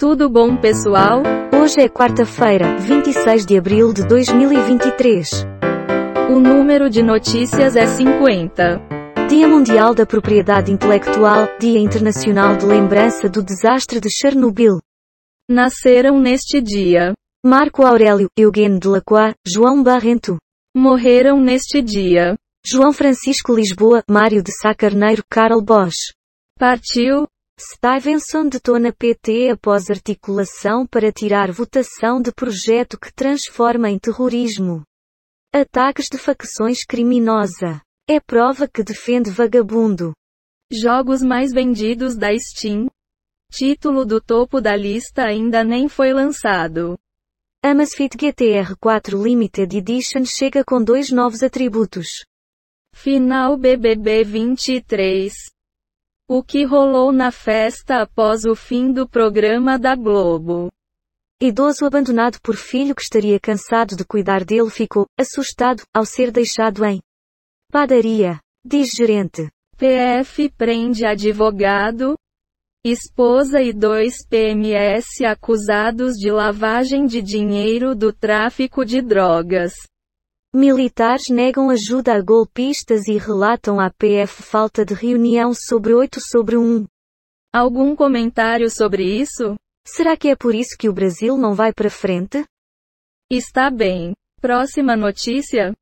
Tudo bom, pessoal? Hoje é quarta-feira, 26 de abril de 2023. O número de notícias é 50. Dia Mundial da Propriedade Intelectual, Dia Internacional de Lembrança do Desastre de Chernobyl. Nasceram neste dia. Marco Aurélio, Eugène Delacroix, João Barrento. Morreram neste dia. João Francisco Lisboa, Mário de Sá Carneiro, Carl Bosch. Partiu. Stevenson detona PT após articulação para tirar votação de projeto que transforma em terrorismo. Ataques de facções criminosa. É prova que defende vagabundo. Jogos mais vendidos da Steam. Título do topo da lista ainda nem foi lançado. Amazfit GTR 4 Limited Edition chega com dois novos atributos. Final BBB 23. O que rolou na festa após o fim do programa da Globo? Idoso abandonado por filho que estaria cansado de cuidar dele ficou assustado ao ser deixado em padaria, diz gerente. PF prende advogado, esposa e dois PMS acusados de lavagem de dinheiro do tráfico de drogas. Militares negam ajuda a golpistas e relatam à PF falta de reunião sobre 8 sobre 1. Algum comentário sobre isso? Será que é por isso que o Brasil não vai para frente? Está bem. Próxima notícia?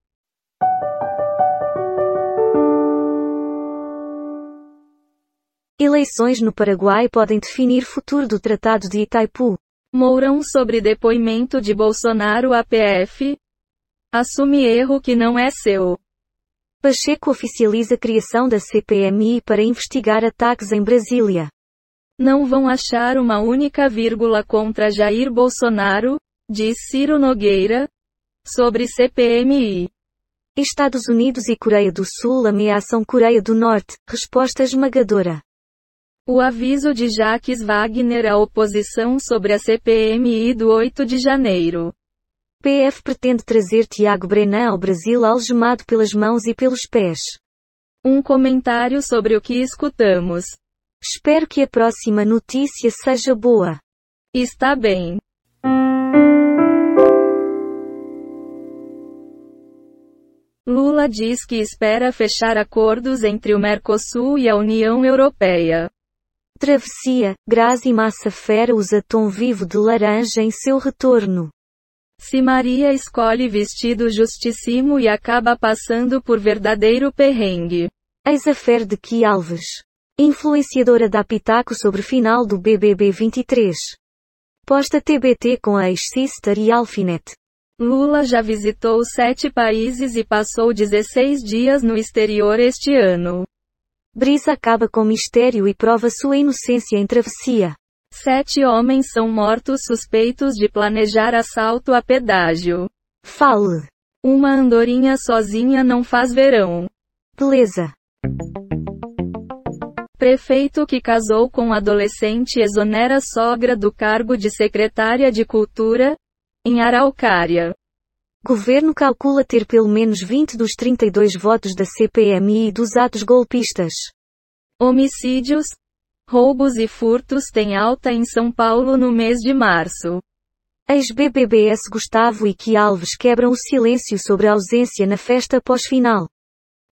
Eleições no Paraguai podem definir futuro do Tratado de Itaipu. Mourão sobre depoimento de Bolsonaro à PF. Assume erro que não é seu. Pacheco oficializa a criação da CPMI para investigar ataques em Brasília. Não vão achar uma única vírgula contra Jair Bolsonaro, diz Ciro Nogueira, sobre CPMI. Estados Unidos e Coreia do Sul ameaçam Coreia do Norte, resposta esmagadora. O aviso de Jacques Wagner à oposição sobre a CPMI do 8 de janeiro. PF pretende trazer Tiago Brenan ao Brasil algemado pelas mãos e pelos pés. Um comentário sobre o que escutamos. Espero que a próxima notícia seja boa. Está bem. Lula diz que espera fechar acordos entre o Mercosul e a União Europeia. Travessia, Grazi Massa Fera usa tom vivo de laranja em seu retorno. Se Maria escolhe vestido justíssimo e acaba passando por verdadeiro perrengue. Eis a de Ki Alves. Influenciadora da Pitaco sobre final do BBB 23. Posta TBT com a ex-sister e alfinete. Lula já visitou sete países e passou 16 dias no exterior este ano. Brisa acaba com mistério e prova sua inocência em travessia. Sete homens são mortos suspeitos de planejar assalto a pedágio. Fale. Uma andorinha sozinha não faz verão. Beleza. Prefeito que casou com adolescente exonera sogra do cargo de secretária de Cultura, em Araucária. Governo calcula ter pelo menos 20 dos 32 votos da CPMI dos atos golpistas. Homicídios, roubos e furtos têm alta em São Paulo no mês de março. Ex-BBBS Gustavo e Ki Alves quebram o silêncio sobre a ausência na festa pós-final.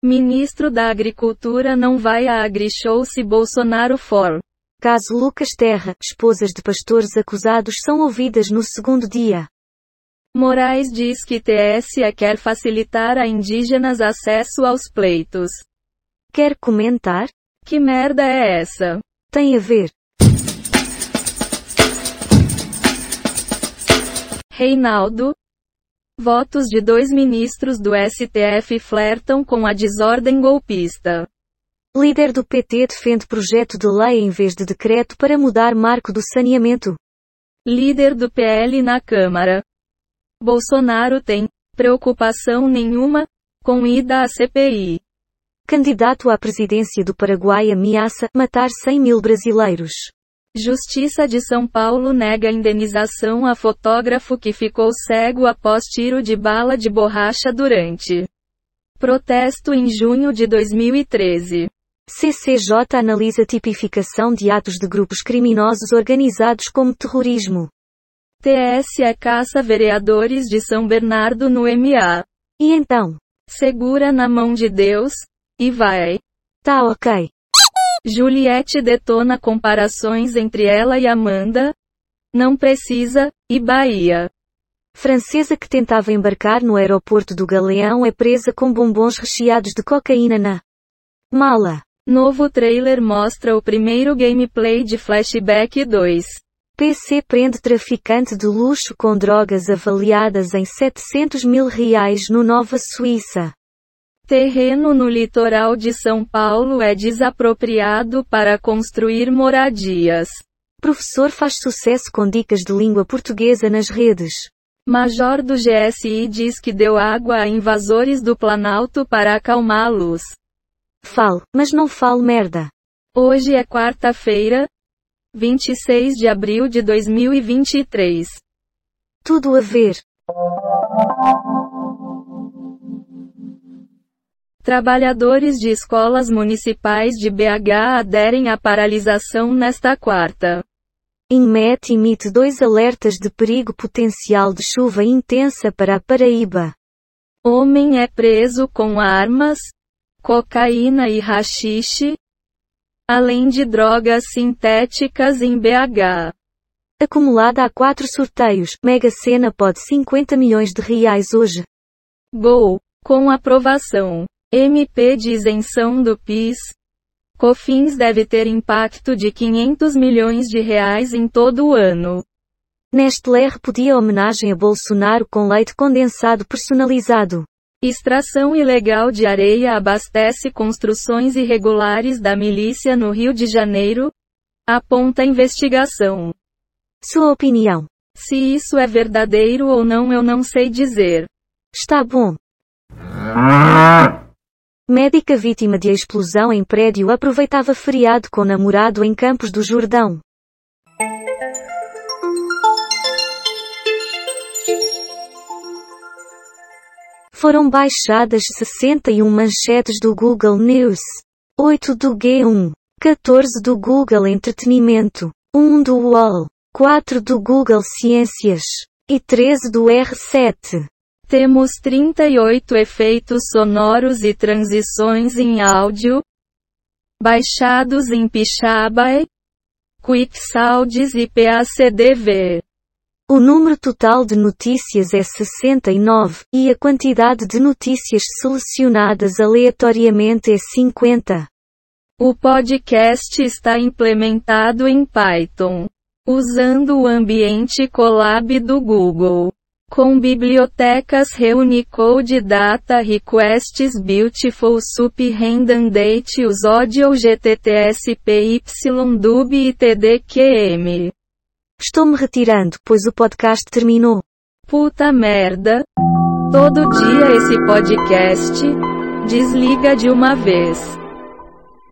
Ministro da Agricultura não vai à AgriShow se Bolsonaro for. Caso Lucas Terra, esposas de pastores acusados são ouvidas no segundo dia. Moraes diz que TSE quer facilitar a indígenas acesso aos pleitos. Quer comentar? Que merda é essa? Tem a ver. Reinaldo. Votos de dois ministros do STF flertam com a desordem golpista. Líder do PT defende projeto de lei em vez de decreto para mudar marco do saneamento. Líder do PL na Câmara. Bolsonaro tem preocupação nenhuma com ida à CPI. Candidato à presidência do Paraguai ameaça matar 100 mil brasileiros. Justiça de São Paulo nega indenização a fotógrafo que ficou cego após tiro de bala de borracha durante protesto em junho de 2013. CCJ analisa tipificação de atos de grupos criminosos organizados como terrorismo. TSE caça vereadores de São Bernardo no MA. E então? Segura na mão de Deus, e vai. Tá ok. Juliette detona comparações entre ela e Amanda. Não precisa, e Bahia. Francesa que tentava embarcar no aeroporto do Galeão é presa com bombons recheados de cocaína na mala. Novo trailer mostra o primeiro gameplay de Flashback 2. PC prende traficante de luxo com drogas avaliadas em 700 mil reais no Nova Suíça. Terreno no litoral de São Paulo é desapropriado para construir moradias. Professor faz sucesso com dicas de língua portuguesa nas redes. Major do GSI diz que deu água a invasores do Planalto para acalmá-los. Fale, mas não fale merda. Hoje é quarta-feira, 26 de abril de 2023. Tudo a ver. Trabalhadores de escolas municipais de BH aderem à paralisação nesta quarta. INMET emite dois alertas de perigo potencial de chuva intensa para a Paraíba. Homem é preso com armas, cocaína e rachixe, além de drogas sintéticas em BH. Acumulada a quatro sorteios, Mega Sena pode 50 milhões de reais hoje. Gol. Com aprovação. MP de isenção do PIS. Cofins deve ter impacto de 500 milhões de reais em todo o ano. Nestlé repudia homenagem a Bolsonaro com leite condensado personalizado. Extração ilegal de areia abastece construções irregulares da milícia no Rio de Janeiro? Aponta a investigação. Sua opinião. Se isso é verdadeiro ou não eu não sei dizer. Está bom. Médica vítima de explosão em prédio aproveitava feriado com namorado em Campos do Jordão. Foram baixadas 61 manchetes do Google News, 8 do G1, 14 do Google Entretenimento, 1 do UOL, 4 do Google Ciências e 13 do R7. Temos 38 efeitos sonoros e transições em áudio, baixados em Pixabay, QuickSounds e PACDV. O número total de notícias é 69, e a quantidade de notícias selecionadas aleatoriamente é 50. O podcast está implementado em Python, usando o ambiente Colab do Google. Com bibliotecas Reunicode Data Requests Beautiful Sup Redundant Us Audio GTTS PYDub e TDQM. Estou me retirando, pois o podcast terminou. Puta merda. Todo dia esse podcast. Desliga de uma vez.